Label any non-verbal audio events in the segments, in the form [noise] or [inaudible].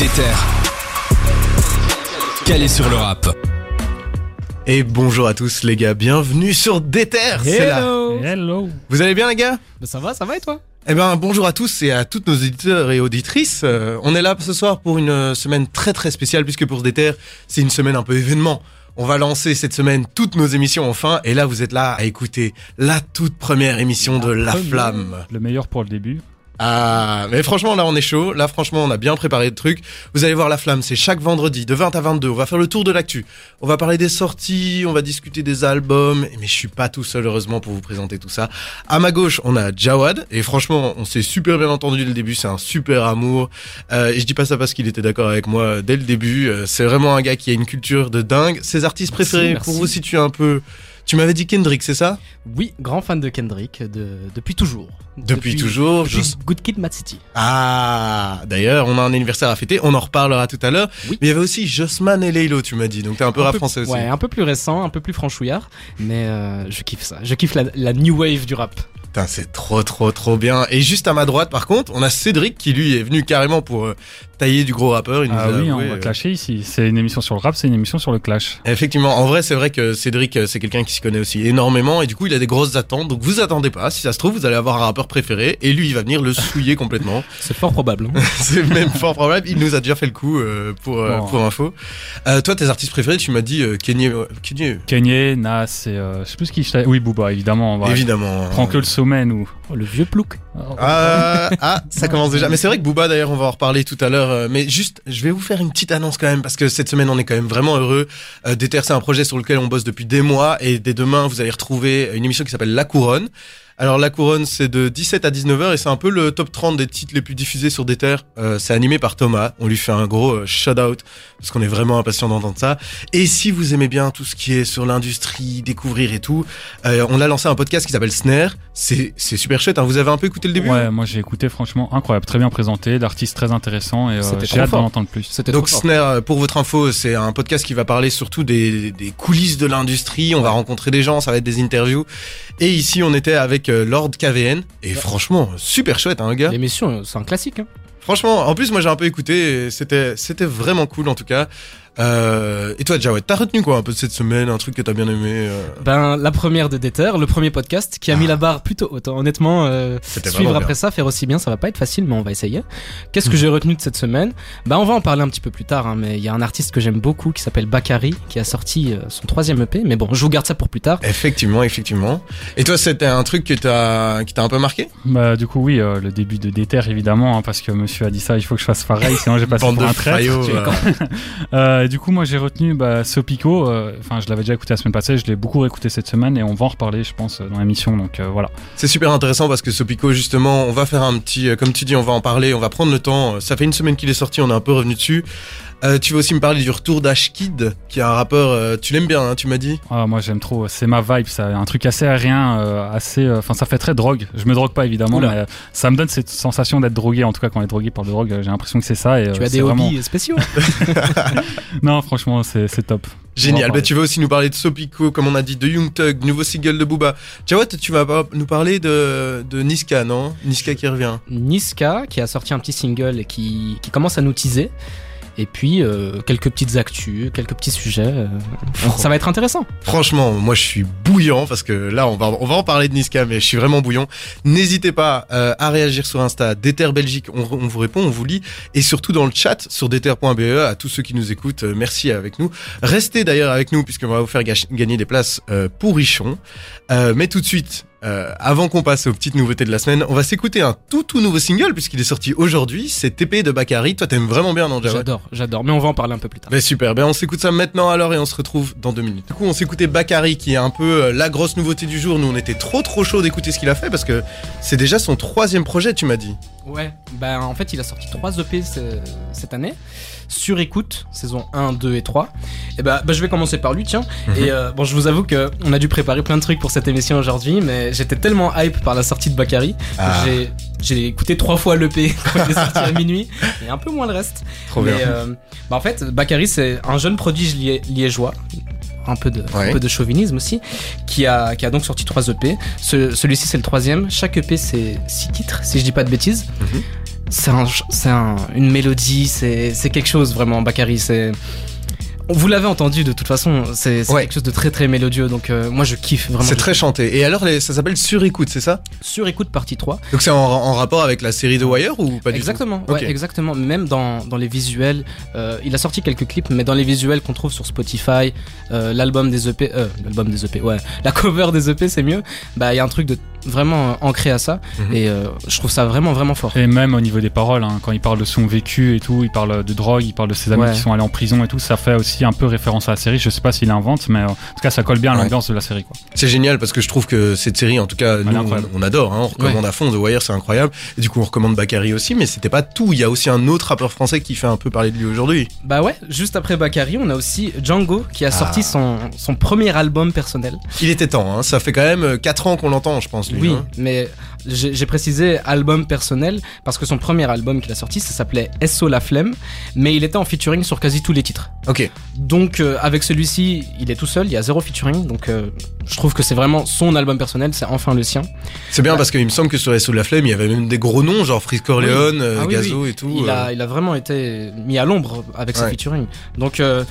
Déter. Calé sur le rap. Et bonjour à tous les gars, bienvenue sur Déter. c'est là. Hello Hello Vous allez bien les gars? Bah, Ça va, ça va et toi? Eh ben bonjour à tous et à toutes nos éditeurs et auditrices. Euh, on est là ce soir pour une euh, semaine très très spéciale puisque pour Déter, c'est une semaine un peu événement. On va lancer cette semaine toutes nos émissions enfin et là vous êtes là à écouter la toute première émission de La première. Flamme. Le meilleur pour le début. Ah, mais franchement, là, on est chaud. Là, franchement, on a bien préparé le truc. Vous allez voir La Flamme, c'est chaque vendredi, de 20 à 22. On va faire le tour de l'actu. On va parler des sorties, on va discuter des albums. Mais je suis pas tout seul, heureusement, pour vous présenter tout ça. À ma gauche, on a Jawad. Et franchement, on s'est super bien entendu dès le début. C'est un super amour. Euh, et je dis pas ça parce qu'il était d'accord avec moi dès le début. Euh, c'est vraiment un gars qui a une culture de dingue. Ses artistes Merci, préférés, merci. pour vous situer un peu. Tu m'avais dit Kendrick, c'est ça? Oui, grand fan de Kendrick de, depuis toujours. Depuis toujours, Depuis je- Good Kid, Mad City. Ah, d'ailleurs, on a un anniversaire à fêter, on en reparlera tout à l'heure. Oui. Mais il y avait aussi Jossman et Leilo, tu m'as dit, donc t'es un peu rap français aussi. Ouais, un peu plus récent, un peu plus franchouillard, mais euh, je kiffe ça. Je kiffe la, la new wave du rap. Putain, c'est trop, trop, trop bien. Et juste à ma droite, par contre, on a Cédric qui lui est venu carrément pour euh, tailler du gros rappeur. Il nous Ah a oui, avoué, on va euh, clasher ici. C'est une émission sur le rap, c'est une émission sur le clash. Effectivement, en vrai, c'est vrai que Cédric, euh, c'est quelqu'un qui se connaît aussi énormément et du coup, il a des grosses attentes. Donc, vous attendez pas. Si ça se trouve, vous allez avoir un rappeur préféré et lui, il va venir le souiller complètement. [laughs] C'est fort probable. hein. [laughs] c'est même fort probable. Il nous a déjà fait le coup euh, pour euh, Bon. pour info. Euh, toi, tes artistes préférés, tu m'as dit euh, euh, Kenny, Kanye, Nas et euh, je sais plus ce qui. je Oui, Booba, évidemment. On va évidemment. Prends que le sommet, nous. Le vieux plouc. Ah, ah, ça [laughs] commence déjà. Mais c'est vrai que Booba, d'ailleurs, on va en reparler tout à l'heure. euh, Mais juste, je vais vous faire une petite annonce quand même, parce que cette semaine, on est quand même vraiment heureux. Euh, c'est un projet sur lequel on bosse depuis des mois, et dès demain, vous allez retrouver une émission qui s'appelle La Couronne. Alors, La Couronne, c'est de 17 à 19h, et c'est un peu le top 30 des titres les plus diffusés sur Déter. Euh, c'est animé par Thomas. On lui fait un gros euh, shout-out, parce qu'on est vraiment impatient d'entendre ça. Et si vous aimez bien tout ce qui est sur l'industrie, découvrir et tout, euh, on a lancé un podcast qui s'appelle Snare. C'est c'est super chouette, hein. Vous avez un peu écouté le début? Ouais, moi j'ai écouté, franchement, incroyable. Très bien présenté, d'artistes très intéressants et euh, j'ai hâte d'en entendre plus. C'était Donc. Snare, pour votre info, c'est un podcast qui va parler surtout des, des coulisses de l'industrie. On va rencontrer des gens, ça va être des interviews. Et ici, on était avec Lord KVN. Et franchement, super chouette, hein, gars. L'émission, euh, c'est un classique. hein. Franchement, en plus, moi, j'ai un peu écouté. c'était vraiment cool, en tout cas. Euh, et toi, Jawed, t'as retenu quoi un peu de cette semaine, un truc que t'as bien aimé euh, Ben, la première de Déter, le premier podcast qui a mis la barre plutôt haute. hein. Honnêtement, euh, suivre après ça, faire aussi bien, ça va pas être facile, mais on va essayer. Qu'est-ce que j'ai retenu de cette semaine? Ben, on va en parler un petit peu plus tard, hein, mais il y a un artiste que j'aime beaucoup qui s'appelle Bakary, qui a sorti euh, son troisième EP, mais bon, je vous garde ça pour plus tard. Effectivement, effectivement. Et toi, c'était un truc que t'as, qui t'a un peu marqué? Bah, du coup, oui, euh, le début de Déter, évidemment, hein, parce que monsieur a dit ça, il faut que je fasse pareil, sinon j'ai passé Bande pour de un traître. [laughs] euh. Euh, et du coup, moi j'ai retenu bah, Sopico. euh, Enfin, je l'avais déjà écouté la semaine passée, je l'ai beaucoup réécouté cette semaine et on va en reparler, je pense, dans l'émission. Donc euh, voilà. C'est super intéressant parce que Sopico, justement, on va faire un petit, euh, comme tu dis, on va en parler, on va prendre le temps. Euh, Ça fait une semaine qu'il est sorti, on est un peu revenu dessus. Euh, tu veux aussi me parler du retour d'Ashkid, qui est un rappeur, euh, tu l'aimes bien, hein, tu m'as dit Ah, moi j'aime trop, c'est ma vibe, ça, un truc assez aérien, euh, assez, euh, enfin ça fait très drogue. Je me drogue pas évidemment, Oula. mais euh, ça me donne cette sensation d'être drogué. En tout cas, quand on est drogué par de drogue, j'ai l'impression que c'est ça. Et, Tu euh, as des vraiment... hobbies spéciaux [laughs] Non, franchement, c'est top. Génial. Bah, tu veux aussi nous parler de Sopico, comme on a dit, de Young Thug, nouveau single de Booba. Jawad, tu vas nous parler de, de Niska, non? Niska qui revient. Niska qui a sorti un petit single et qui, qui commence à nous teaser. Et puis euh, quelques petites actus, quelques petits sujets. euh, ça va être intéressant. Franchement, moi je suis bouillant parce que là on va on va en parler de Niska, mais je suis vraiment bouillant. N'hésitez pas euh, à réagir sur Insta, Déter Belgique, on, on vous répond, on vous lit, et surtout dans le chat sur déter.be à tous ceux qui nous écoutent, euh, merci avec nous. Restez d'ailleurs avec nous puisqu'on va vous faire gagner des places euh, pour Richon. Euh, mais tout de suite. Euh, avant qu'on passe aux petites nouveautés de la semaine, on va s'écouter un tout tout nouveau single puisqu'il est sorti aujourd'hui. C'est TP de Bakary. Toi, t'aimes vraiment bien, non, J'adore, j'adore. Mais on va en parler un peu plus tard. ben super, ben on s'écoute ça maintenant alors et on se retrouve dans deux minutes. Du coup on s'écoutait Bakary qui est un peu euh, la grosse nouveauté du jour. Nous on était trop trop chaud d'écouter ce qu'il a fait parce que c'est déjà son troisième projet tu m'as dit. Ouais, bah en fait il a sorti 3 EP ce- cette année. Sur écoute, saison 1, 2 et 3. Et bah, bah, je vais commencer par lui, tiens. Et euh, bon, je vous avoue que on a dû préparer plein de trucs pour cette émission aujourd'hui, mais j'étais tellement hype par la sortie de Bakary. Ah. J'ai, j'ai écouté trois fois l'EP [laughs] quand il est sorti à minuit, et un peu moins le reste. Trop mais bien. euh, bah, en fait, Bakary c'est un jeune prodige lié- liégeois. Un peu, de, Ouais. un peu de chauvinisme aussi, qui a, qui a donc sorti 3 EP. Ce- Celui-ci c'est le troisième. Chaque EP c'est 6 titres, si je dis pas de bêtises. Mhm. C'est un, un- une mélodie, c'est quelque chose vraiment, Bakary. C'est vous l'avez entendu de toute façon, c'est Ouais. quelque chose de très très mélodieux. Donc euh, moi je kiffe vraiment. C'est très chanté. Et alors, ça s'appelle Sur écoute, c'est ça? Sur écoute partie 3. Donc c'est en, en rapport avec la série The Wire ou pas du exactement, tout ouais, exactement. Même dans, dans les visuels, euh, il a sorti quelques clips, mais dans les visuels qu'on trouve sur Spotify, euh, l'album des EP, l'album des EP, ouais, la cover des EP, c'est mieux. Bah, il y a un truc de vraiment euh, ancré à ça, Mhm. et euh, je trouve ça vraiment vraiment fort. Et même au niveau des paroles, hein, quand il parle de son vécu et tout, il parle de drogue, il parle de ses amis Ouais. qui sont allés en prison et tout, ça fait aussi un peu référence à la série. Je sais pas s'il invente, mais euh, en tout cas, ça colle bien à Ouais. l'ambiance de la série. Quoi. C'est génial parce que je trouve que cette série, en tout cas, nous, on, on adore, hein, on recommande à fond The Wire, c'est incroyable. Et du coup, on recommande Bakary aussi, mais c'était pas tout. Il y a aussi un autre rappeur français qui fait un peu parler de lui aujourd'hui. Bah ouais, juste après Bakary, on a aussi Django qui a Ah. sorti son, son premier album personnel. Il était temps, hein, ça fait quand même 4 ans qu'on l'entend, je pense. Lui, Oui, hein. mais j'ai précisé album personnel parce que son premier album qu'il a sorti, ça s'appelait SO La Flemme, mais il était en featuring sur quasi tous les titres. Ok. Donc euh, avec celui-ci, il est tout seul, il y a zéro featuring, donc euh, je trouve que c'est vraiment son album personnel, c'est enfin le sien. C'est bien Ouais. parce qu'il me semble que sur SO la Flemme, il y avait même des gros noms, genre Freeze Corleone, euh, Ah oui, Gazo et tout. Il euh. a, il a vraiment été mis à l'ombre avec ses featuring. Donc euh,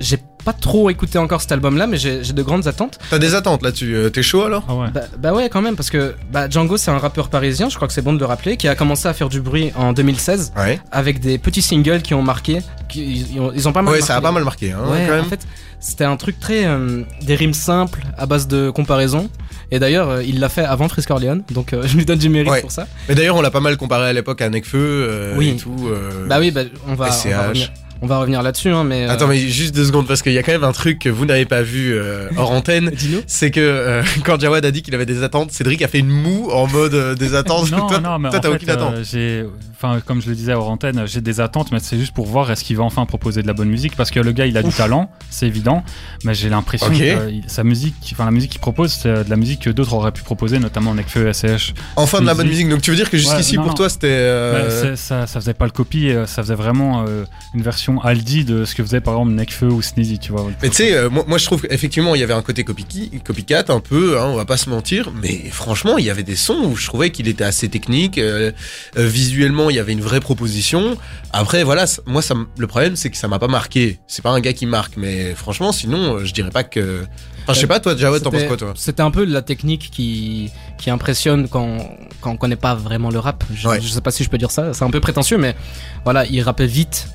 j'ai pas trop écouté encore cet album-là, mais j'ai de grandes attentes. T'as des attentes là-dessus, euh, t'es chaud alors Ah ouais. Bah, bah ouais, quand même, parce que bah, Django, c'est un rappeur parisien, je crois que c'est bon de le rappeler, qui a commencé à faire du bruit en 2016 Ouais. avec des petits singles qui ont marqué. Qui, ils, ont, ils ont pas mal Ouais, marqué. ça a pas mal marqué, hein, Ouais, quand même. en fait, c'était un truc très. euh, des rimes simples à base de comparaison. Et d'ailleurs, euh, il l'a fait avant Frisk Orleans, donc euh, [laughs] je lui donne du mérite Ouais. pour ça. Mais d'ailleurs, on l'a pas mal comparé à l'époque à Necfeu euh, Oui. et tout. euh. Bah oui, bah, on va, on va revenir, on va revenir là-dessus, hein, mais. euh, Attends, mais juste deux secondes, parce qu'il y a quand même un truc que vous n'avez pas vu euh, hors antenne. [laughs] Dis-nous. C'est que euh, quand Jawad a dit qu'il avait des attentes, Cédric a fait une moue en mode euh, des attentes. [laughs] Non, toi, non, mais toi, en t'as fait, aucune attente. j'ai, enfin, comme je le disais hors antenne, j'ai des attentes, mais c'est juste pour voir est-ce qu'il va enfin proposer de la bonne musique, parce que le gars, il a du talent, c'est évident, mais j'ai l'impression que sa musique, enfin, la musique qu'il propose, c'est de la musique que d'autres auraient pu proposer, notamment Nekfeu, SCH. Enfin de la bonne musique. Donc tu veux dire que jusqu'ici Ouais, non, pour non. toi c'était. euh, Ouais, c'est- ça, ça faisait pas le copie, ça faisait vraiment euh, une version Aldi de ce que faisait par exemple Nekfeu ou Sneezy, tu vois. Mais tu sais, euh, moi, moi, je trouve qu'effectivement il y avait un côté copycat un peu, hein, on va pas se mentir, mais franchement il y avait des sons où je trouvais qu'il était assez technique, euh, euh, visuellement il y avait une vraie proposition. Après voilà, moi ça, le problème c'est que ça m'a pas marqué. C'est pas un gars qui marque, mais franchement sinon je dirais pas que. Enfin je sais pas toi Jawad t'en penses quoi toi? C'était un peu la technique qui, qui impressionne quand, quand on connaît pas vraiment le rap. Je, Ouais. je sais pas si je peux dire ça, c'est un peu prétentieux, mais voilà, il rappait vite,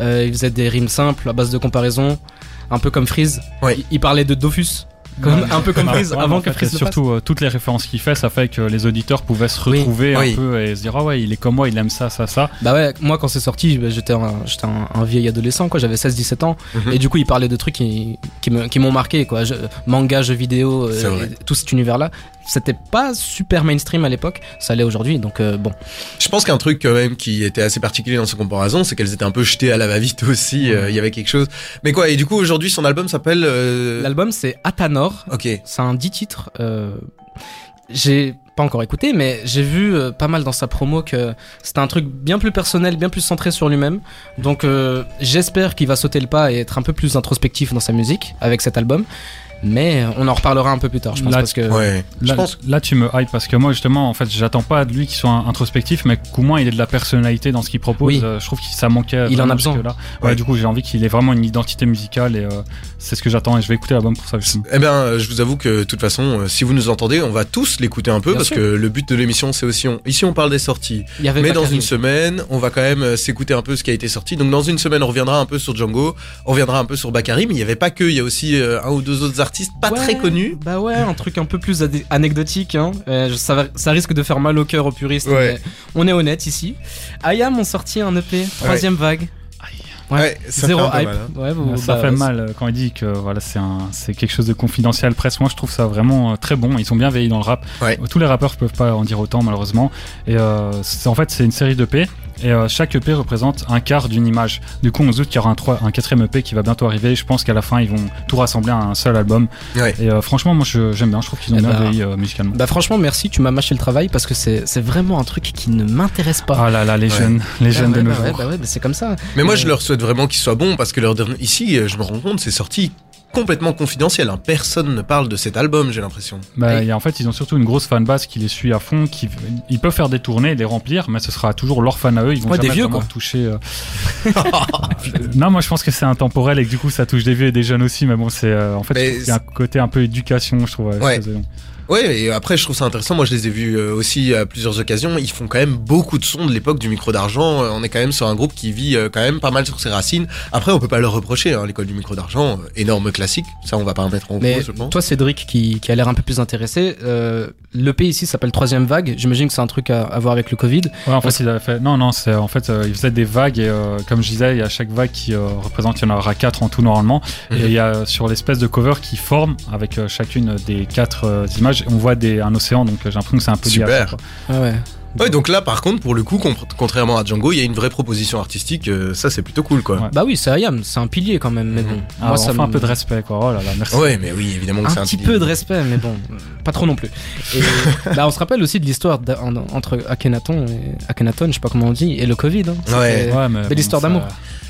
euh, il faisait des rimes simples à base de comparaison, un peu comme Freeze. Ouais. Il, il parlait de Dofus, comme, un peu comme Freeze, ouais, avant en que fait, Freeze le surtout euh, toutes les références qu'il fait, ça fait que les auditeurs pouvaient se retrouver Oui. un peu et se dire ah ouais, il est comme moi, il aime ça, ça, ça. Bah ouais, moi quand c'est sorti, bah, j'étais un, j'étais un, un vieil adolescent, quoi, j'avais 16-17 ans, Mhm. et du coup il parlait de trucs qui, qui me- qui m'ont marqué, quoi, Je- manga, jeux vidéo, euh, tout cet univers-là. C'était pas super mainstream à l'époque, ça l'est aujourd'hui, donc euh, bon. Je pense qu'un truc quand même qui était assez particulier dans ces comparaisons, c'est qu'elles étaient un peu jetées à la va-vite aussi. euh, Il y avait quelque chose. Mais quoi Et du coup aujourd'hui son album s'appelle. euh, L'album c'est Atanor, Ok. c'est un 10 titres. euh, j'ai pas encore écouté, mais j'ai vu euh, pas mal dans sa promo que c'était un truc bien plus personnel, bien plus centré sur lui-même. Donc euh, j'espère qu'il va sauter le pas et être un peu plus introspectif dans sa musique avec cet album. Mais on en reparlera un peu plus tard, je pense, Là, parce que Ouais. Je Là, pense. là, tu me hype parce que moi, justement, en fait, j'attends pas de lui qu'il soit introspectif, mais qu'au moins il ait de la personnalité dans ce qu'il propose. Oui. Euh, je trouve que ça manquait. Il en a besoin. jusque-là. Ouais, Ouais. du coup, j'ai envie qu'il ait vraiment une identité musicale et euh, c'est ce que j'attends et je vais écouter l'album pour ça, justement. Eh bien, je vous avoue que de toute façon, euh, si vous nous entendez, on va tous l'écouter un peu Bien parce sûr. que le but de l'émission, c'est aussi on... ici on parle des sorties, il y avait mais dans une semaine, on va quand même euh, s'écouter un peu ce qui a été sorti. Donc dans une semaine, on reviendra un peu sur Django, on reviendra un peu sur Bakary, mais il y avait pas que, il y a aussi un ou deux autres artistes pas Ouais, très connus. Bah ouais, un truc un peu plus anecdotique. Hein. Euh, ça, va- ça risque de faire mal au cœur aux puristes. Ouais. mais on est honnête ici. IAM ont sorti un EP, troisième vague. Ouais. Ouais, ça Zéro hype. mal, hein. Ouais, vous- ça bah, fait mal quand il dit que voilà, c'est un, c'est quelque chose de confidentiel presque. Moi, je trouve ça vraiment euh, très bon. Ils sont bien veillés dans le rap. Ouais. Tous les rappeurs peuvent pas en dire autant, malheureusement. Et euh, en fait, c'est une série d'EP. Et euh, chaque EP représente un quart d'une image. Du coup, on se doute qu'il y aura un, trois- un quatrième EP qui va bientôt arriver. Je pense qu'à la fin, ils vont tout rassembler à un seul album. Ouais. Et euh, franchement, moi, je- j'aime bien. Je trouve qu'ils ont Eh bien ben, veillé euh, musicalement. Bah franchement merci, tu m'as mâché le travail parce que c'est c'est vraiment un truc qui ne m'intéresse pas. Ah là là, les Ouais. jeunes, les Ah jeunes ouais, de nos bah ouais, jours. bah ouais, bah c'est comme ça. Mais moi, Euh, je leur souhaite vraiment qu'ils soient bons parce que leur dernier... ici, euh, je me rends compte, c'est sorti complètement confidentiel. hein. Personne ne parle de cet album, j'ai l'impression. Bah, Et- et en fait, ils ont surtout une grosse fanbase qui les suit à fond. Qui, ils peuvent faire des tournées, les remplir, mais ce sera toujours leur fan à eux. Ils vont Ouais, des jamais vieux, vraiment quoi. toucher. euh, [laughs] non, moi je pense que c'est intemporel et que du coup ça touche des vieux et des jeunes aussi. Mais bon, c'est euh, en fait qu'il y a un côté un peu éducation, je trouve. Ouais. Ouais, et après, je trouve ça intéressant. Moi, je les ai vus euh, aussi à plusieurs occasions. Ils font quand même beaucoup de sons de l'époque du micro d'argent. Euh, On est quand même sur un groupe qui vit euh, quand même pas mal sur ses racines. Après, on peut pas leur reprocher. Hein, L'école du micro d'argent, euh, énorme classique. Ça, on va pas en mettre en Mais cause, je pense. toi, Cédric, qui, qui a l'air un peu plus intéressé, euh, l'EP ici s'appelle Troisième Vague. J'imagine que c'est un truc à, à voir avec le Covid. Ouais, en fait, il a fait. Non, non, c'est en fait, euh, il faisait des vagues et euh, comme je disais, il y a chaque vague qui euh, représente, il y en aura quatre en tout normalement. Mhm. Et il y a sur l'espèce de cover qui forme avec euh, chacune des quatre euh, on voit des, un océan, donc euh, j'ai l'impression que c'est un peu lié à Super. ça, quoi. Ah ouais. Ouais, donc là, par contre, pour le coup, con- contrairement à Django, il y a une vraie proposition artistique. euh, ça, c'est plutôt cool, quoi. Ouais. Bah oui, c'est Ayam, c'est un pilier quand même, mais Mhm. bon. Ah, Moi, ça fait me- un peu de respect, quoi. Oh là là, merci. Ouais, mais oui, évidemment que c'est un un petit pilier. peu de respect, mais bon, pas trop non plus. Et [laughs] bah, on se rappelle aussi de l'histoire entre Akhenaton, et, Akhenaton, je sais pas comment on dit, et le Covid. hein. Ouais. Ouais, mais Belle histoire ça- d'amour.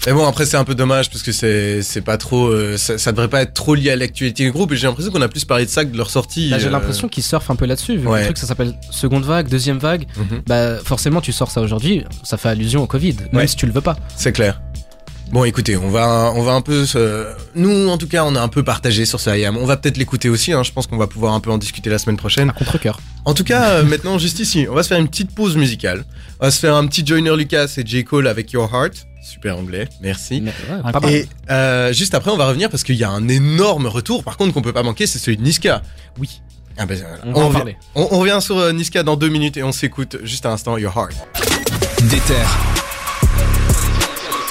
Mais bon, après, c'est un peu dommage parce que c'est c'est pas trop. euh, ça, ça devrait pas être trop lié à l'actualité du groupe. Et j'ai l'impression qu'on a plus parlé de ça que de leur sortie. Bah, J'ai euh, l'impression qu'ils surfent un peu là-dessus, vu que Ouais. le truc ça s'appelle seconde vague, deuxième vague. mhm, Bah forcément, tu sors ça aujourd'hui, ça fait allusion au Covid, même Ouais. si tu le veux pas. C'est clair. Bon, écoutez, on va, on va un peu. se- Nous, en tout cas, on a un peu partagé sur ce IAM. On va peut-être l'écouter aussi. Hein, je pense qu'on va pouvoir un peu en discuter la semaine prochaine. À contre-coeur. En tout cas, euh, maintenant, juste ici, on va se faire une petite pause musicale. On va se faire un petit Joyner Lucas et J. Cole avec Your Heart. Super anglais, merci. Ouais, pas. Et euh, juste après, on va revenir parce qu'il y a un énorme retour, par contre, qu'on peut pas manquer, c'est celui de Niska. Oui, Ah ben, on va en revient- parler. on- on revient sur euh, Niska dans deux minutes et on s'écoute juste un instant Your Heart. Déter.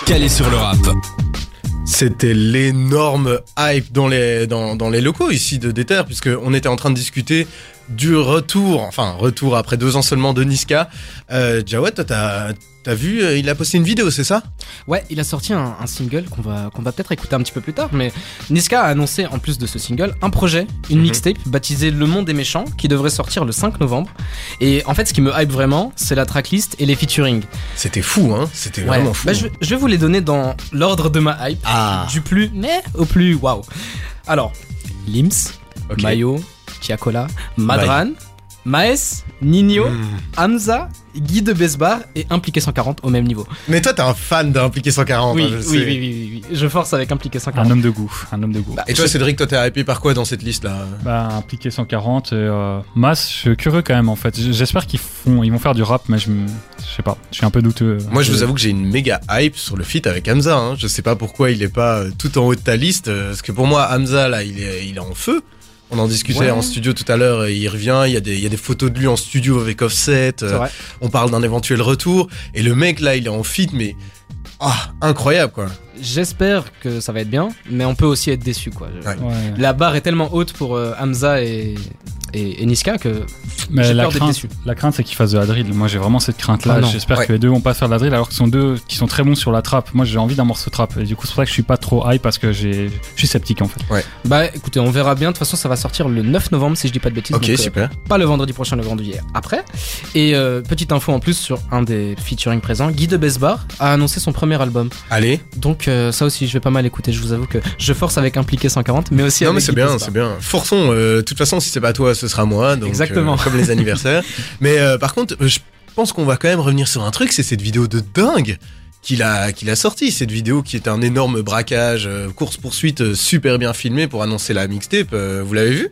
Calé sur le rap. C'était l'énorme hype dans les, dans, dans les locaux ici de Déter, puisque on était en train de discuter du retour, enfin retour après deux ans seulement de Niska. Euh, Jawad, toi t'as vu, euh, il a posté une vidéo, c'est ça? Ouais, il a sorti un, un single qu'on va, qu'on va peut-être écouter un petit peu plus tard, mais Niska a annoncé, en plus de ce single, un projet, une Mhm. mixtape baptisée Le Monde des Méchants, qui devrait sortir le 5 novembre. Et en fait, ce qui me hype vraiment, c'est la tracklist et les featuring. C'était fou, hein C'était Ouais. vraiment fou. Bah, je, vais- je vais vous les donner dans l'ordre de ma hype, Ah, du plus mais au plus waouh. Alors, Lims, ok. Mayo, Chiacola, Madran, Maes, Nino, Hmm. Hamza, Guy de Besbar et Impliqué 140 au même niveau. Mais toi, t'es un fan d'Impliqué 140. Oui, hein, oui, je oui, sais. oui, oui, oui. Je force avec Impliqué Un 140. homme de goût, un homme de goût. Bah, Et toi, je- Cédric, toi, t'es hypé par quoi dans cette liste-là Bah, impliqué 140 et euh, Mass, je suis curieux quand même en fait. J'espère qu'ils font, ils vont faire du rap, mais je, sais pas, je suis un peu douteux. Moi, je vous avoue que j'ai une méga hype sur le feat avec Hamza. Hein. Je sais pas pourquoi il est pas euh, tout en haut de ta liste, euh, parce que pour moi, Hamza, là, il est, il est en feu. On en discutait Ouais. en studio tout à l'heure, et il revient, il y, a des, il y a des photos de lui en studio avec Offset, euh, on parle d'un éventuel retour, et le mec là il est en feat, mais ah, incroyable quoi. J'espère que ça va être bien, mais on peut aussi être déçu quoi. Ouais. Ouais. La barre est tellement haute pour euh, Hamza et, et, et Niska que j'ai la peur d'être crainte, déçu. la crainte, c'est qu'ils fassent de la drill. Moi, j'ai vraiment cette crainte-là. Ah. J'espère Ouais. que les deux vont pas faire de la drill, alors que ce sont deux qui sont très bons sur la trappe. Moi, j'ai envie d'un morceau trap. Et du coup, c'est pour ça que je suis pas trop high parce que je suis sceptique en fait. Bah écoutez, on verra bien. De toute façon, ça va sortir le 9 novembre si je dis pas de bêtises. Ok, donc, euh, super. pas le vendredi prochain, le vendredi après. Et euh, petite info en plus sur un des featuring présents, Guy de Besbar a annoncé son premier album. Allez. Donc euh, ça aussi, je vais pas mal écouter. Je vous avoue que je force avec Impliqué 140, mais aussi Non avec mais c'est bien, c'est bien. Forçons. euh, De toute façon, si c'est pas toi, ce sera moi. Donc, Exactement. euh, comme les anniversaires. [laughs] mais euh, par contre, euh, je pense qu'on va quand même revenir sur un truc, c'est cette vidéo de dingue qu'il a qu'il a sorti. Cette vidéo qui est un énorme braquage, course poursuite, super bien filmé pour annoncer la mixtape. euh, vous l'avez vu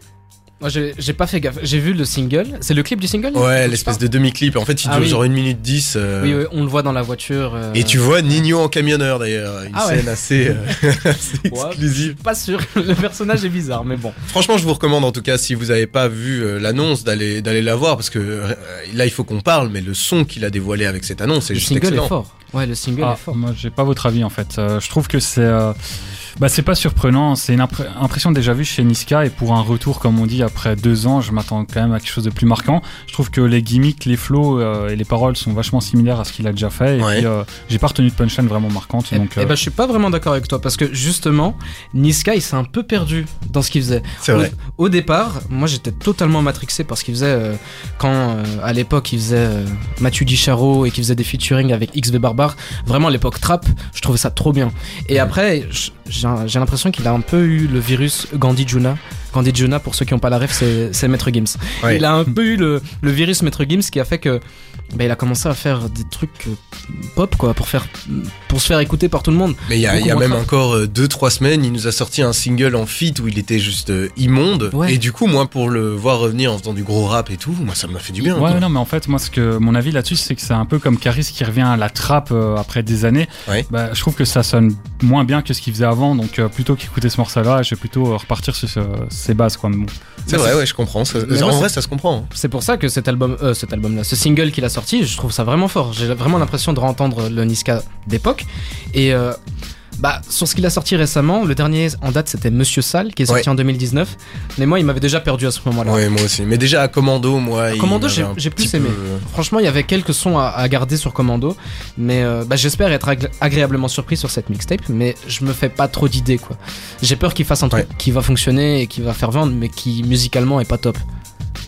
Moi, j'ai pas fait gaffe. J'ai vu le single. C'est le clip du single Ouais, l'espèce de demi-clip. En fait, il Ah dure oui. genre une minute 10. euh, Oui, oui, on le voit dans la voiture. euh, Et tu vois Nino en camionneur d'ailleurs, une Ah ouais. scène assez, euh, [laughs] assez Ouais. exclusive. Pas sûr. [laughs] Le personnage est bizarre, mais bon. Franchement, je vous recommande en tout cas si vous n'avez pas vu euh, l'annonce d'aller d'aller la voir parce que là il faut qu'on parle, mais le son qu'il a dévoilé avec cette annonce c'est Le juste single excellent. est fort. Ouais, le single Ah, est fort. moi, j'ai pas votre avis en fait. Euh, je trouve que c'est, euh, bah, c'est pas surprenant. C'est une impression déjà vue chez Niska et pour un retour, comme on dit, après deux ans, je m'attends quand même à quelque chose de plus marquant. Je trouve que les gimmicks, les flows euh, et les paroles sont vachement similaires à ce qu'il a déjà fait. Et Ouais. puis, euh, j'ai pas retenu de punchline vraiment marquante. Eh, donc, eh euh, ben, je suis pas vraiment d'accord avec toi parce que justement, Niska il s'est un peu perdu dans ce qu'il faisait. C'est vrai. Au, au départ, moi j'étais totalement matrixé par ce qu'il faisait euh, quand euh, à l'époque il faisait euh, Mathieu Dicharo et qu'il faisait des featuring avec XV Barbare. Vraiment à l'époque trap, je trouvais ça trop bien. Et après, j'ai j'ai l'impression qu'il a un peu eu le virus Gandhi Juna. Gandhi Juna, pour ceux qui n'ont pas la ref, c'est c'est Maître Gims. Ouais. Il a un peu eu le, le virus Maître Gims qui a fait que bah, il a commencé à faire des trucs euh, pop quoi pour faire pour se faire écouter par tout le monde. Mais il y a, y même encore 2-3 semaines, il nous a sorti un single en feat où il était juste euh, immonde. Ouais. Et du coup, moi, pour le voir revenir en faisant du gros rap et tout, moi, ça m'a fait du bien. Ouais, quoi. non, mais en fait, moi, ce que mon avis là-dessus, c'est que c'est un peu comme Caris qui revient à la trappe euh, après des années. Ouais. Bah, je trouve que ça sonne moins bien que ce qu'il faisait avant, donc euh, plutôt qu'écouter ce morceau-là, je vais plutôt euh, repartir sur ce- ces bases, quoi. Mais bon. C'est vrai, ouais, je comprends. Ça- en vrai, ça se comprend. hein. C'est pour ça que cet album, euh, cet album là, ce single qu'il a sorti, je trouve ça vraiment fort. J'ai vraiment l'impression de entendre le Niska d'époque. Et euh, bah, sur ce qu'il a sorti récemment, le dernier en date c'était Monsieur Sale qui est sorti Ouais. en 2019. Mais moi, il m'avait déjà perdu à ce moment-là. Ouais, moi aussi. Mais déjà à Commando, moi. Commando, j'ai- plus aimé. peu- Franchement, il y avait quelques sons à, à garder sur Commando, mais euh, bah, j'espère être agré- agréablement surpris sur cette mixtape. Mais je me fais pas trop d'idées quoi. J'ai peur qu'il fasse un truc Ouais. qui va fonctionner et qui va faire vendre, mais qui musicalement est pas top.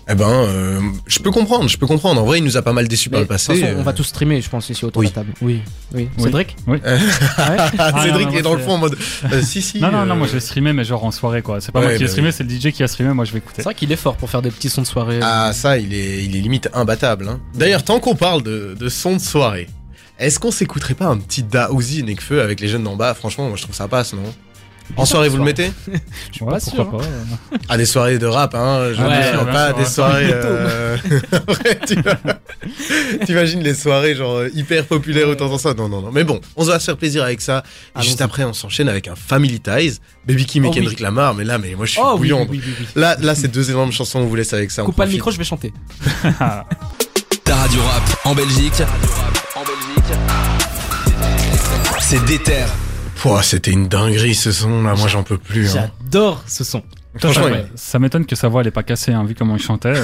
Eh ben, euh, je peux comprendre, je peux comprendre. En vrai, il nous a pas mal déçus par le de toute passé. façon, on va euh. tous streamer, je pense, ici autour Oui. de la table. Oui, oui. Oui. Cédric Oui. Ouais. [laughs] Ah, Cédric non, est dans le fond en mode. euh, si, si. Non, non, euh, non, moi je vais streamer, mais genre en soirée, quoi. C'est pas Ouais, moi qui vais bah streamer, c'est le DJ qui a streamé, moi je vais écouter. C'est vrai qu'il est fort pour faire des petits sons de soirée. Ah, ça, il est, il est limite imbattable. Hein. D'ailleurs, tant qu'on parle de, de son de soirée, est-ce qu'on s'écouterait pas un petit Daouzi Nekfeu avec les jeunes d'en bas? Franchement, moi je trouve ça passe, non? En sûr, soirée, vous le mettez? Je suis Ouais, pas sûr. pas. Ah, des soirées de rap, hein. Je Ouais, sûr, pas bien des sûr. soirées. [laughs] euh, [laughs] ouais, tu vois. T'imagines les soirées genre euh, hyper populaires autant dans ça? Non, non, non. Mais bon, on va se faire plaisir avec ça. Et juste après, on s'enchaîne avec un Family Ties, Baby Kim et Oh oui. Kendrick Lamar. Mais là, mais moi je suis Oh oui, bouillant. oui, oui, oui, oui. Là, là, c'est deux énormes chansons. On vous laisse avec ça. on Coupe pas le micro, je vais chanter. [laughs] Ta radio rap en Belgique. C'est Déter. Pouah, c'était une dinguerie ce son là. Moi, j'en peux plus. hein. J'adore ce son. Franchement, Ouais. Ça m'étonne que sa voix elle est pas cassée, hein, vu comment il chantait. [laughs]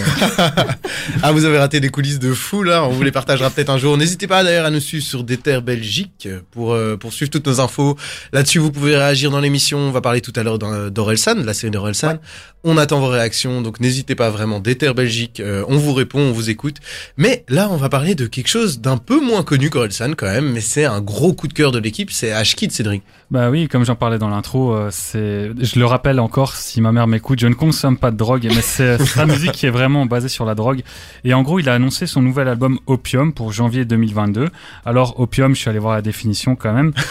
Ah, vous avez raté des coulisses de fou là. On vous les partagera peut-être un jour. N'hésitez pas d'ailleurs à nous suivre sur Déter Belgique pour, euh, pour suivre toutes nos infos. Là-dessus, vous pouvez réagir dans l'émission. On va parler tout à l'heure d'Or- d'Orelsan, de la série d'Orelsan. On attend vos réactions. Donc, n'hésitez pas vraiment. Déter Belgique, euh, on vous répond, on vous écoute. Mais là, on va parler de quelque chose d'un peu moins connu qu'Orelsan quand même. Mais c'est un gros coup de cœur de l'équipe. C'est Ashkid, Cédric. Bah oui, comme j'en parlais dans l'intro, euh, c'est, je le rappelle encore, si ma mère m'écoute, je ne consomme pas de drogue, mais c'est sa musique qui est vraiment basée sur la drogue. Et en gros, il a annoncé son nouvel album Opium pour janvier 2022. Alors Opium, je suis allé voir la définition quand même. [laughs]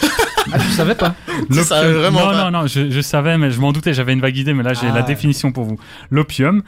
Ah, tu savais pas? Tu savais L'opium- vraiment non, pas non, non, je, je savais, mais je m'en doutais, j'avais une vague idée, mais là j'ai Ah. la définition pour vous. L'opium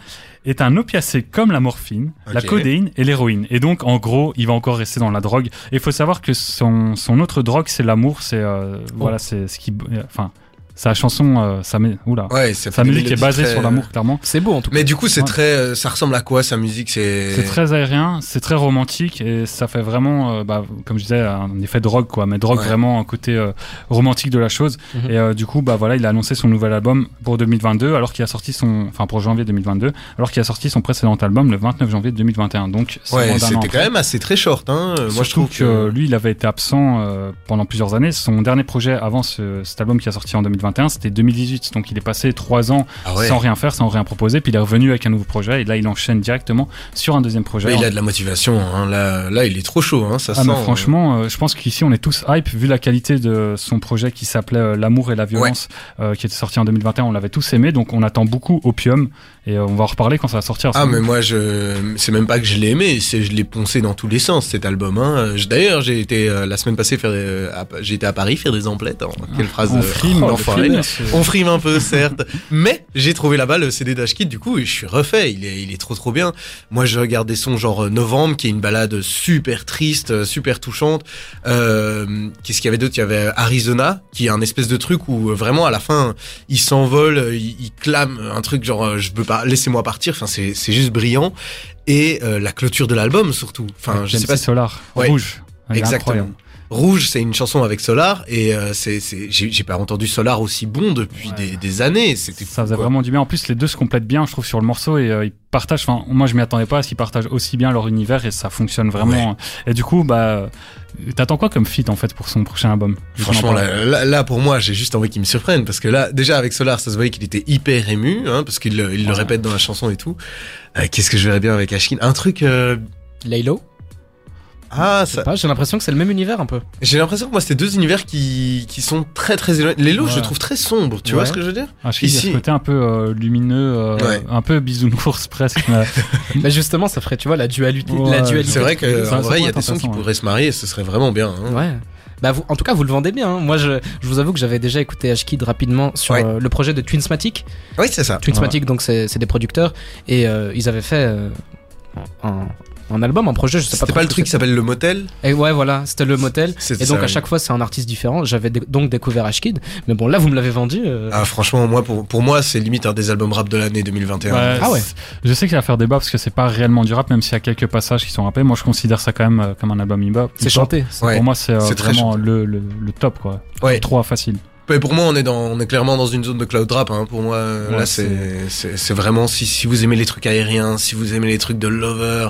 est un opiacé comme la morphine, la codéine et l'héroïne. Et donc, en gros, il va encore rester dans la drogue. Et il faut savoir que son, son autre drogue, c'est l'amour. C'est euh, voilà, c'est ce qui, euh, enfin, sa chanson, euh, sa, oula, Ouais, sa musique est basée très- sur l'amour, clairement. C'est beau en tout cas. Mais du coup, c'est Ouais. très. euh, ça ressemble à quoi sa musique? C'est. C'est très aérien, c'est très romantique et ça fait vraiment, euh, bah, comme je disais, un effet drogue quoi, mais drogue Ouais. vraiment un côté euh, romantique de la chose. Mhm. Et euh, du coup, bah voilà, il a annoncé son nouvel album pour 2022, alors qu'il a sorti son, enfin pour janvier 2022, alors qu'il a sorti son précédent album le 29 janvier 2021. Donc Ouais, c'était quand même assez très short. Hein. Euh, Moi, je Surtout trouve que lui, il avait été absent euh, pendant plusieurs années. Son dernier projet avant ce, cet album qui a sorti en 2021, c'était 2018. Donc il est passé trois ans Ah ouais. sans rien faire, sans rien proposer. Puis il est revenu avec un nouveau projet et là, il enchaîne directement sur un deuxième projet. Mais il a de la motivation. Hein. Là, là, il est trop chaud. Hein. Ça Ah sent. mais franchement, euh, je pense qu'ici on est tous hype vu la qualité de son projet qui s'appelait euh, L'amour et la violence, euh, qui était sorti en 2021. On l'avait tous aimé, donc on attend beaucoup Opium et euh, on va en reparler quand ça va sortir. Ah mais moi je c'est même pas que je l'ai aimé, c'est je l'ai poncé dans tous les sens cet album. Hein. D'ailleurs j'ai été euh, la semaine passée faire euh, à- j'ai été à Paris faire des emplettes. hein. Quelle phrase on euh, frime, [laughs] oh, on On frime un peu, certes, mais j'ai trouvé là-bas le CD d'Ashkid, du coup, et je suis refait. Il est, il est trop trop bien. Moi, je regarde des sons genre euh, Novembre, qui est une balade super triste, euh, super touchante. Euh, Qu'est-ce qu'il y avait d'autre? Il y avait Arizona, qui est un espèce de truc où euh, vraiment à la fin, il s'envole, il, il clame un truc genre je veux pas, laissez-moi partir. Enfin, c'est c'est juste brillant. Et euh, la clôture de l'album surtout. Enfin, je sais pas. Solar, Ouais. rouge. Exactement. Rouge, c'est une chanson avec Solar et euh, c'est c'est j'ai pas entendu Solar aussi bon depuis Ouais. des, des années. C'était Ça faisait quoi. vraiment du bien. En plus, les deux se complètent bien, je trouve, sur le morceau et euh, ils partagent. Enfin, moi, je m'y attendais pas à ce qu'ils partagent aussi bien leur univers et ça fonctionne vraiment. Et du coup, bah, t'attends quoi comme feat en fait pour son prochain album? Franchement, là, là, là, pour moi, j'ai juste envie qu'il me surprenne parce que là, déjà avec Solar, ça se voyait qu'il était hyper ému, hein, parce qu'il le- il le répète dans la chanson et tout. Euh, Qu'est-ce que je verrais bien avec Ashkin? Un truc. euh, Laylo? Ah, Je ça... pas, j'ai l'impression que c'est le même univers un peu. j'ai l'impression que moi, c'était deux univers qui, qui sont très très éloignés. Les lots, je Ouais. le trouve très sombre, tu vois ce que je veux dire Ah, je sais qu'il y a Ici- ce côté un peu euh, lumineux, euh, Ouais. un peu bisounours [laughs] presque. mais- Mais [laughs] justement, ça ferait, tu vois, la dualité. Ouais, la dualité C'est vrai qu'en vrai, il y a des sons qui pourraient se marier, ce serait vraiment bien. hein. Ouais. Bah vous, en tout cas, vous le vendez bien. hein. Moi, je, je vous avoue que j'avais déjà écouté Ashkid rapidement sur Ouais. euh, le projet de Twinsmatic. Oui, c'est ça. Twinsmatic, donc c'est c'est des producteurs et euh, ils avaient fait euh, un, un album, un projet. Je sais pas. C'était pas le que truc qui s'appelle Le Motel Et ouais, voilà, c'était le motel. C'est Et donc ça, à oui. chaque fois, c'est un artiste différent. J'avais dé- donc découvert Ashkid, mais bon, là, vous me l'avez vendu. euh, Ah, franchement, moi, pour, pour moi, c'est limite un des albums rap de l'année 2021. Ouais, Ah ouais. c'est- Je sais qu'il va faire débat parce que c'est pas réellement du rap, même s'il y a quelques passages qui sont rappés. Moi, je considère ça quand même euh, comme un album hip-hop. c'est chanté. Ouais. Pour moi, c'est euh, vraiment le, le, le top, quoi. Ouais. Trop facile. Mais pour moi, on est dans, on est clairement dans une zone de cloud rap. Hein. Pour moi, euh, Ouais, là, c'est, c'est, c'est vraiment si, si vous aimez les trucs aériens, si vous aimez les trucs de lover,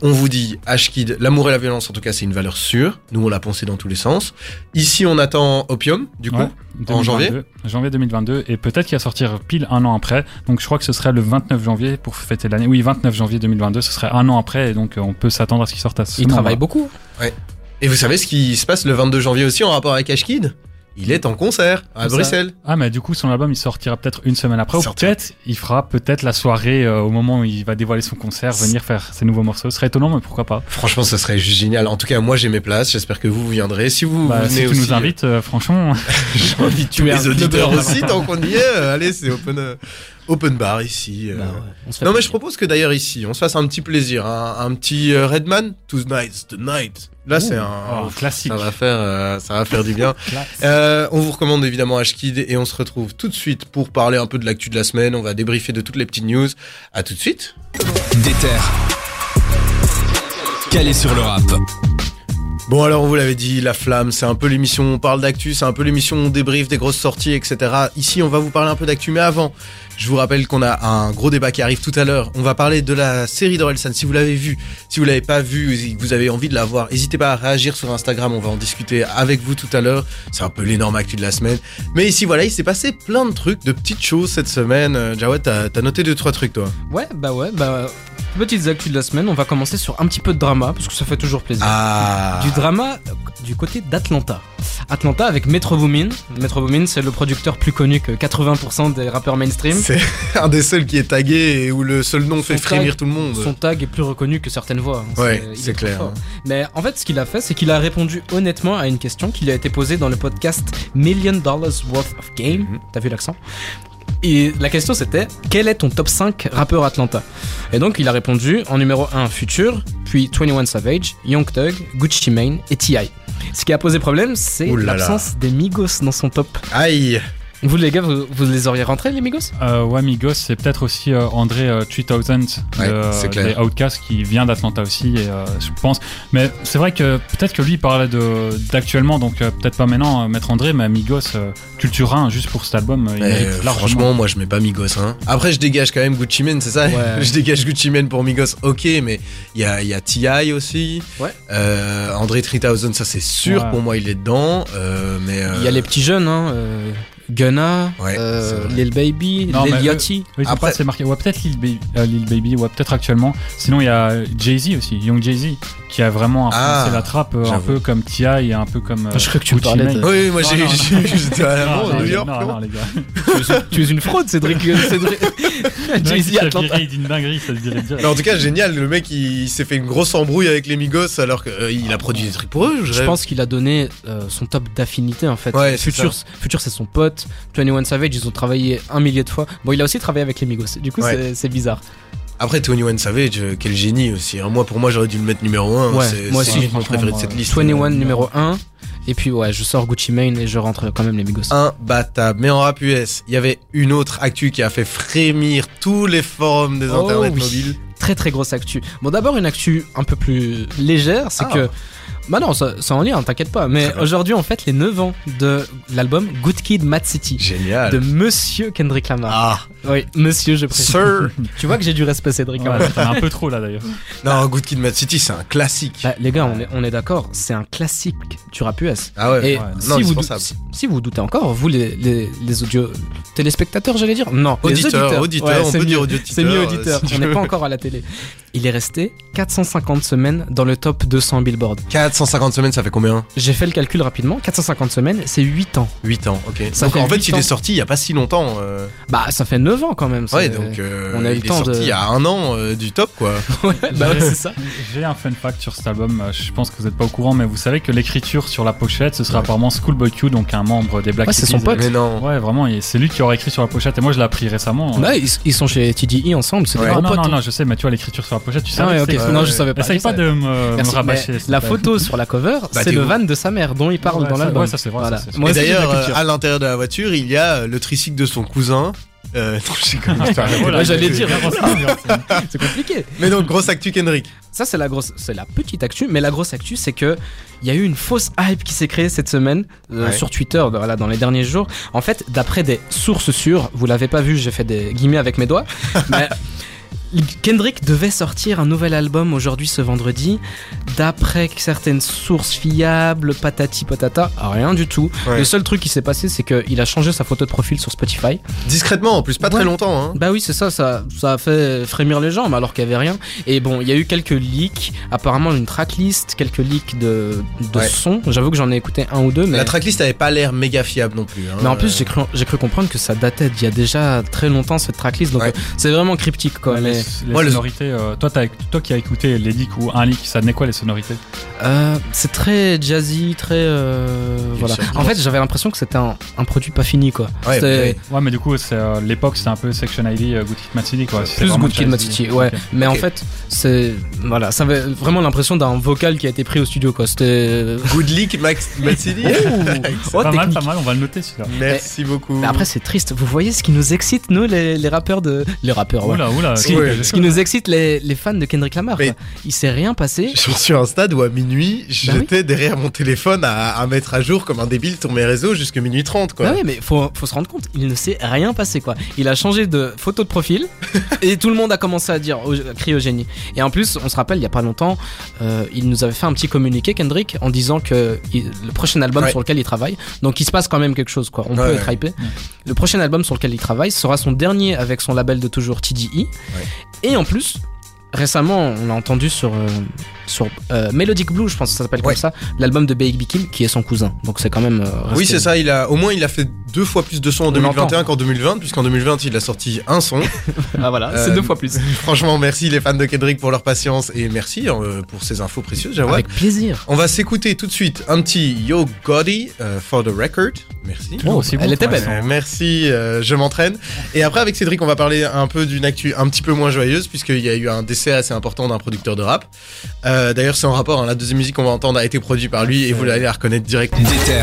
on vous dit Ashkid, l'amour et la violence, en tout cas, c'est une valeur sûre. Nous, on l'a pensé dans tous les sens. Ici, on attend Opium, du coup. Ouais. En 2022, janvier Janvier 2022. Et peut-être qu'il va sortir pile un an après. Donc, je crois que ce serait le 29 janvier pour fêter l'année. Oui, 29 janvier 2022. Ce serait un an après. Et donc, euh, on peut s'attendre à ce qu'il sorte à ce Il travaille beaucoup. Et vous savez ce qui se passe le 22 janvier aussi en rapport avec Ashkid Il est en concert à ça Bruxelles. Ah, mais du coup, son album, il sortira peut-être une semaine après. Il Ou sortira. peut-être, il fera peut-être la soirée euh, au moment où il va dévoiler son concert, venir faire ses nouveaux morceaux. Ce serait étonnant, mais pourquoi pas. Franchement, ça serait juste génial. En tout cas, moi, j'ai mes places. J'espère que vous, vous viendrez. Si vous, Bah, vous si venez tu aussi, nous invites, euh, franchement. [laughs] J'invite tous Tu es un les auditeurs aussi, tant qu'on y est. Euh, Allez, c'est open, euh, open bar ici. euh. Bah ouais, Non, mais je propose que d'ailleurs ici, on se fasse un petit plaisir. Un, un petit Redman, Tonight's the Night. Là, c'est un. Oh, classique. Ça va faire, euh, ça va faire du bien. [laughs] Euh, on vous recommande évidemment Ashkid et on se retrouve tout de suite pour parler un peu de l'actu de la semaine. On va débriefer de toutes les petites news. À tout de suite. Déter. Calé sur le rap. Bon alors on vous l'avait dit, La Flamme, c'est un peu l'émission où on parle d'actu, c'est un peu l'émission où on débriefe des grosses sorties, etc. Ici on va vous parler un peu d'actu, mais avant, je vous rappelle qu'on a un gros débat qui arrive tout à l'heure. On va parler de la série d'Orelsan. Si vous l'avez vu, si vous l'avez pas vu, et que vous avez envie de la voir, n'hésitez pas à réagir sur Instagram, on va en discuter avec vous tout à l'heure. C'est un peu l'énorme actu de la semaine. Mais ici voilà, il s'est passé plein de trucs, de petites choses cette semaine. Euh, Jawed, t'as t'as noté deux trois trucs toi? Ouais, bah ouais, bah. Petites actus de la semaine, on va commencer sur un petit peu de drama, parce que ça fait toujours plaisir. Ah. Du drama euh, du côté d'Atlanta. Atlanta avec Metro Boomin. Metro Boomin, c'est le producteur plus connu que 80% des rappeurs mainstream. C'est [laughs] un des seuls qui est tagué et où le seul nom Son fait tag- frémir tout le monde. Son tag est plus reconnu que certaines voix. hein. Ouais, c'est clair. Mais en fait, ce qu'il a fait, c'est qu'il a répondu honnêtement à une question qui lui a été posée dans le podcast Million Dollars Worth of Game. Mhm. T'as vu l'accent? Et la question c'était quel est ton top 5 rappeur Atlanta? Et donc il a répondu en numéro 1 Future, puis 21 Savage, Young Thug, Gucci Mane et T.I. Ce qui a posé problème, c'est l'absence des Migos dans son top. Aïe. Vous les gars, vous, vous les auriez rentrés les Migos? Euh, ouais, Migos, c'est peut-être aussi euh, André euh, 3000 Ouais, de, c'est clair. des Outcasts qui vient d'Atlanta aussi, et, euh, je pense. Mais c'est vrai que peut-être que lui il parlait d'actuellement, donc euh, peut-être pas maintenant euh, Maître André, mais Migos, euh, Culture 1, juste pour cet album, euh, il Mais, mérite euh, largement. franchement, moi je mets pas Migos. Hein. Après, je dégage quand même Gucci Mane, c'est ça? Ouais. [laughs] Je dégage Gucci Mane pour Migos, ok, mais il y a, il y a T.I. aussi. Ouais. Euh, André 3000, ça c'est sûr, Ouais. pour moi il est dedans. Euh, mais euh, Il y a les petits jeunes, hein, euh, Gunna, Ouais, euh. Lil Baby, Non, Lil eux- Yachty. Oui, Après- c'est marqué. Ouais, peut-être Lil Baby, euh, Lil Baby, ouais, peut-être actuellement. Sinon, il y a Jay-Z aussi, Young Jay-Z, qui a vraiment influencé Ah, la trappe, euh, un peu comme T.I. et un peu comme. euh, Je crois que tu Gucci parlais de- Oui, moi j'ai j'étais à Non, New non, [laughs] York. non, les gars. tu es une fraude, Cédric. [laughs] Cédric. [laughs] Jay-Z Atlanta. une dinguerie, ça se dirait direct. En tout cas, génial, le mec il, s'est fait une grosse embrouille avec les Migos alors qu'il a produit des trucs pour eux. Je pense qu'il a donné euh, son top d'affinité en fait. Ouais, c'est Future, Future c'est son pote. 21 Savage, ils ont travaillé un millier de fois. Bon, il a aussi travaillé avec les Migos. Du coup, Ouais. c'est- bizarre. Après, Tony One Savage, euh, quel génie aussi. hein. Moi, pour moi, j'aurais dû le mettre numéro 1. Ouais, c'est moi aussi, mon préféré de cette liste. 21 Euh, numéro 1. Et puis ouais, je sors Gucci Mane et je rentre quand même les Migos. imbattable. Mais en rap US, il y avait une autre actu qui a fait frémir tous les forums des Oh internets oui. mobiles. Très très grosse actu. Bon, d'abord une actu un peu plus légère, c'est Ah. que Bah non, ça, ça en lien, t'inquiète pas. Mais aujourd'hui, on fête les 9 ans de l'album Good Kid, Mad City. Génial. De Monsieur Kendrick Lamar. Ah, Oui, Monsieur, je précise. sir. [laughs] Tu vois que j'ai du respect, Cédric. quand Ouais, t'en as un peu trop là d'ailleurs. [laughs] non, Good Kid, Mad City, c'est un classique. Bah, les gars, on est, on est d'accord, c'est un classique du rap US. ah ouais. Et ouais, si, non, vous, indispensable. si, si vous doutez encore, vous les, les, les audio téléspectateurs, j'allais dire Non, les Auditeur, auditeurs. auditeur, Ouais, on c'est peut dire mieux. auditeur. C'est mieux euh, auditeur. si on n'est pas encore à la télé. Il est resté 450 semaines dans le top 200 Billboard. 450 semaines, ça fait combien J'ai fait le calcul rapidement. 450 semaines, c'est 8 ans. 8 ans, ok. Ça donc fait en fait, il ans. est sorti il y a pas si longtemps. euh. Bah, ça fait 9 ans quand même. Ouais, donc euh, on a eu il le est temps sorti de- il y a un an euh, du top, quoi. [laughs] Ouais, bah ouais, c'est ça. J'ai un fun fact sur cet album, euh, je pense que vous n'êtes pas au courant, mais vous savez que l'écriture sur la pochette, ce sera Ouais. apparemment Schoolboy Q, donc un membre des Black Ouais, c'est Keys. son pote. Mais non. Ouais, vraiment, et c'est lui qui aurait écrit sur la pochette, et moi je l'ai appris récemment. Bah, ils, ils sont chez TDI ensemble, c'est Ouais. des Ah, gros non, non, hein. non, je sais, mais tu vois l'écriture sur la pochette, tu Ah ouais, ok. Ouais, non, je savais pas. Essaye Je pas savais. de me, me Merci, rabâcher. mais s'il te la plaît. photo sur la cover, Bah, c'est le van de sa mère dont il parle Ouais, dans l'album. ouais, ça, c'est vrai, Voilà. ça. Moi d'ailleurs, euh, à l'intérieur de la voiture, il y a le tricycle de son cousin. Euh. [laughs] Voilà, Ouais, j'allais dire. [laughs] c'est compliqué. Mais donc, grosse actu Kendrick. Ça, c'est la grosse, c'est la petite actu, mais la grosse actu, c'est que il y a eu une fausse hype qui s'est créée cette semaine euh, Ouais. sur Twitter, voilà, dans les derniers jours. En fait, d'après des sources sûres, vous l'avez pas vu, j'ai fait des guillemets avec mes doigts, [laughs] mais Kendrick devait sortir un nouvel album aujourd'hui ce vendredi. D'après certaines sources fiables, patati patata, rien du tout. Ouais. Le seul truc qui s'est passé, c'est qu'il a changé sa photo de profil sur Spotify. Discrètement, en plus, pas très longtemps. Hein. Bah oui, c'est ça, ça, ça a fait frémir les jambes alors qu'il y avait rien. Et bon, il y a eu quelques leaks, apparemment une tracklist, quelques leaks de, de Ouais. sons. J'avoue que j'en ai écouté un ou deux, mais, La tracklist avait pas l'air méga fiable non plus. hein. mais en plus j'ai cru, j'ai cru comprendre que ça datait d'il y a déjà très longtemps cette tracklist, donc Ouais. euh, c'est vraiment cryptique quoi. Mais les, sonorités, euh, toi, t'as- toi qui as écouté les leaks ou un leak, ça donnait quoi les sonorités? Euh, c'est très jazzy, très euh, voilà. sûr. En fait, j'avais l'impression que c'était un, un produit pas fini quoi. Ouais, ouais. Ouais, mais du coup, c'est euh, l'époque, c'était un peu Section ID, Good Kid, Mad City, quoi. C'était plus Good Kid. City, ouais. Mais en fait, c'est voilà, ça avait vraiment l'impression d'un vocal qui a été pris au studio quoi. C'était Good leak, City. [laughs] Oh, [laughs] pas mal, pas mal, on va le noter celui-là. Merci beaucoup. Mais après, c'est triste. Vous voyez ce qui nous excite, nous, les, les rappeurs de. Les rappeurs, ouais. Oula, oula. Ce qui, Ce qui nous excite, les, les fans de Kendrick Lamar. Mais-. Il s'est rien passé. J'en suis un stade où à minuit, j'étais derrière mon téléphone à, à mettre à jour comme un débile sur mes réseaux jusqu'à minuit 30 quoi. Bah oui, mais faut, faut se rendre compte, il ne s'est rien passé quoi. Il a changé de photo de profil [laughs] et tout le monde a commencé à dire, à crier au génie. Et en plus, on se rappelle, il y a pas longtemps, euh, il nous avait fait un petit communiqué, Kendrick, en disant que il- le prochain album Ouais. sur lequel il travaille, donc il se passe quand même quelque chose quoi. On Ouais, peut ouais. être hypé. Le prochain album sur lequel il travaille sera son dernier avec son label de toujours TDI. Et en plus, récemment, on l'a entendu sur, euh, sur euh, Melodic Blue, je pense que ça s'appelle Ouais. comme ça, l'album de Baby Kim, qui est son cousin. Donc c'est quand même. euh, Oui, c'est ça. Il a, au moins, il a fait deux fois plus de sons en On 2021 l'entend. qu'en 2020, puisqu'en 2020, il a sorti un son. [laughs] Ah voilà, c'est deux fois plus. [laughs] Franchement, merci les fans de Kendrick pour leur patience et merci pour ces infos précieuses, Jawad. Avec plaisir. On va s'écouter tout de suite un petit Yo Gotti for the record. Merci. Oh, aussi Elle était belle. Euh, merci, euh, je m'entraîne. Et après, avec Cédric, on va parler un peu d'une actu un petit peu moins joyeuse, puisqu'il y a eu un décès assez important d'un producteur de rap. Euh, D'ailleurs, c'est en rapport, hein, la deuxième musique qu'on va entendre a été produite par lui, et vous allez la reconnaître direct. Déter.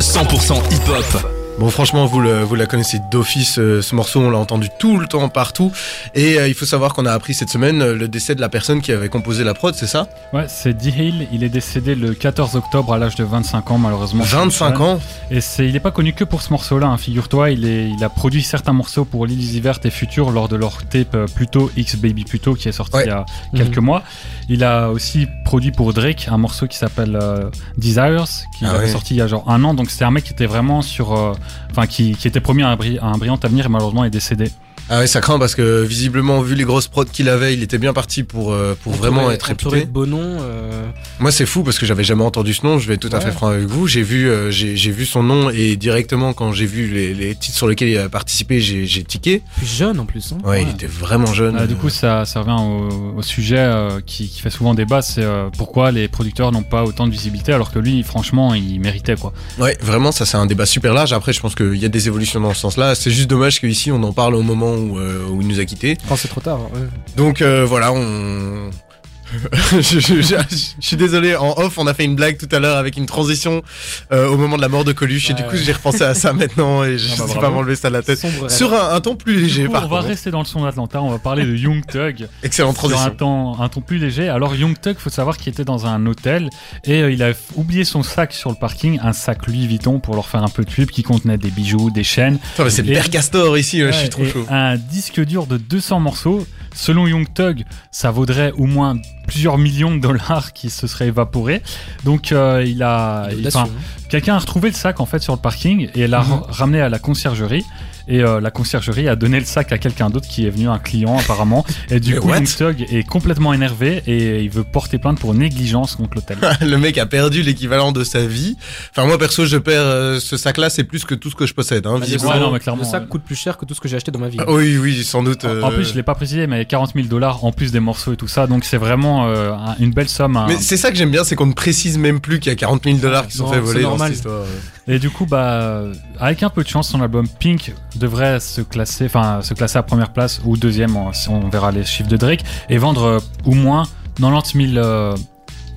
100% hip-hop. Bon, franchement, vous, le, vous la connaissez d'office, euh, ce morceau, on l'a entendu tout le temps, partout. Et euh, il faut savoir qu'on a appris cette semaine euh, le décès de la personne qui avait composé la prod, c'est ça? Ouais, c'est D-Hill, il est décédé le 14 octobre à l'âge de 25 ans, malheureusement. 25 ans? Et c'est, il n'est pas connu que pour ce morceau-là, hein, figure-toi. Il, est, il a produit certains morceaux pour Lil Uzi Vert et Future lors de leur tape Pluto X Baby Pluto qui est sorti Ouais. il y a quelques mois. Il a aussi produit pour Drake un morceau qui s'appelle euh, Desires, qui Ah avait ouais. sorti il y a genre un an. Donc c'était un mec qui était vraiment sur. Enfin, qui, était promis à un, à un brillant avenir et malheureusement est décédé. Ah ouais, ça craint parce que visiblement, vu les grosses prods qu'il avait, il était bien parti pour, euh, pour vraiment être réputé. de beaux noms. euh, Moi, c'est fou parce que j'avais jamais entendu ce nom. Je vais être tout à fait franc avec vous. J'ai vu, euh, j'ai j'ai vu son nom et directement quand j'ai vu les, les titres sur lesquels il a participé, j'ai j'ai tiqué. plus jeune en plus. hein. Ouais, il était vraiment jeune. Ah, du coup, ça, ça revient au, au sujet euh, qui, qui fait souvent débat, c'est euh, pourquoi les producteurs n'ont pas autant de visibilité alors que lui, franchement, il méritait quoi. Ouais, vraiment, ça c'est un débat super large. Après, je pense qu'il y a des évolutions dans ce sens-là. C'est juste dommage qu'ici on en parle au moment où, euh, où il nous a quittés. Quand c'est trop tard. ouais. Donc euh, voilà, on [laughs] je, je- je- je suis désolé, en off, on a fait une blague tout à l'heure avec une transition euh, au moment de la mort de Coluche et du coup ouais. j'ai repensé à ça maintenant et je Ah bah, sais pas m'enlever ça de la tête. Sombre. Sur un, un ton plus léger coup, par on va rester dans le son d'Atlanta, on va parler de Young Thug. Excellente Sur un transition. ton, un ton plus léger. Alors Young Thug, faut savoir qu'il était dans un hôtel et euh, il a oublié son sac sur le parking, un sac Louis Vuitton pour leur faire un peu de pub qui contenait des bijoux, des chaînes, c'est le père Castor ici, ouais, je suis trop chaud. un disque dur de 200 morceaux. Selon Young Thug, ça vaudrait au moins plusieurs millions de dollars qui se seraient évaporés. Donc euh, il a, enfin, quelqu'un a retrouvé le sac en fait sur le parking et l'a Mhm. ra- ramené à la conciergerie. Et euh, la conciergerie a donné le sac à quelqu'un d'autre qui est venu, un client apparemment. Et du Mais coup, Thug est complètement énervé et il veut porter plainte pour négligence contre l'hôtel. [laughs] le mec a perdu l'équivalent de sa vie. Enfin moi perso je perds euh, ce sac là c'est plus que tout ce que je possède hein, Bah, visiblement. Ouais, non, mais clairement, le sac ouais. coûte plus cher que tout ce que j'ai acheté dans ma vie. Ah, Oui oui sans doute. En- En euh, plus, je l'ai pas précisé, mais 40 000 dollars en plus des morceaux et tout ça, donc c'est vraiment euh, un- une belle somme. hein. Mais c'est ça que j'aime bien, c'est qu'on ne précise même plus qu'il y a 40 000 dollars qui sont Non, fait voler dans cette histoire. Et du coup, bah, euh, avec un peu de chance, son album Pink devrait se classer, enfin, se classer à première place ou deuxième, on, on verra les chiffres de Drake, et vendre euh, au moins 90 000, euh,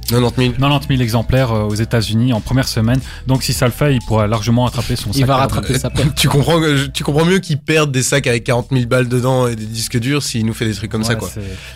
90 000. 90 000 exemplaires euh, aux États-Unis en première semaine. Donc, si ça le fait, il pourra largement attraper son sac. Il va à- rattraper sa [laughs] perte. Tu comprends, tu comprends mieux qu'ils perdent des sacs avec 40 000 balles dedans et des disques durs s'il nous fait des trucs comme ça quoi.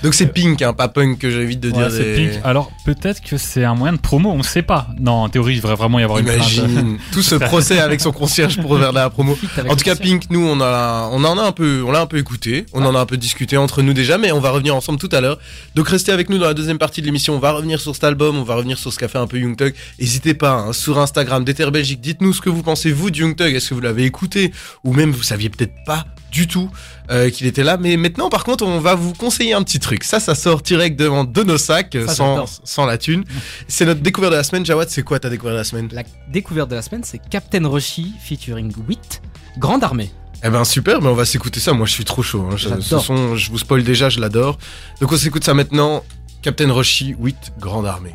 Donc c'est pink, hein, pas punk que j'évite de ouais, dire. c'est des- Pink. Alors, peut-être que c'est un moyen de promo, on sait pas. Non, en théorie, il devrait vraiment y avoir une plainte. Imagine [laughs] tout ce procès avec son concierge pour faire de la promo. En tout cas. Pink, nous, on a, on en a un peu, on l'a un peu écouté, on en a un peu discuté entre nous déjà, mais on va revenir ensemble tout à l'heure. Donc, restez avec nous dans la deuxième partie de l'émission. On va revenir sur cet album, on va revenir sur ce qu'a fait un peu Young Thug. N'hésitez pas, hein, sur Instagram, d'Ether Belgique, dites-nous ce que vous pensez, vous, de Young Thug. Est-ce que vous l'avez écouté? Ou même, vous saviez peut-être pas du tout euh, qu'il était là. Mais maintenant, par contre, on va vous conseiller un petit truc. Ça, ça sort direct de nos sacs, Ça, sans, la thune. C'est notre découverte de la semaine. Jawad, c'est quoi ta découverte de la semaine? La découverte de la semaine, c'est Captain Roshi featuring Wit, Grande Armée. Eh ben super, mais on va s'écouter ça. Moi, je suis trop chaud. hein. Je, ce son, je vous spoil déjà, je l'adore. Donc on s'écoute ça maintenant. Captain Roshi, 8, Grande Armée.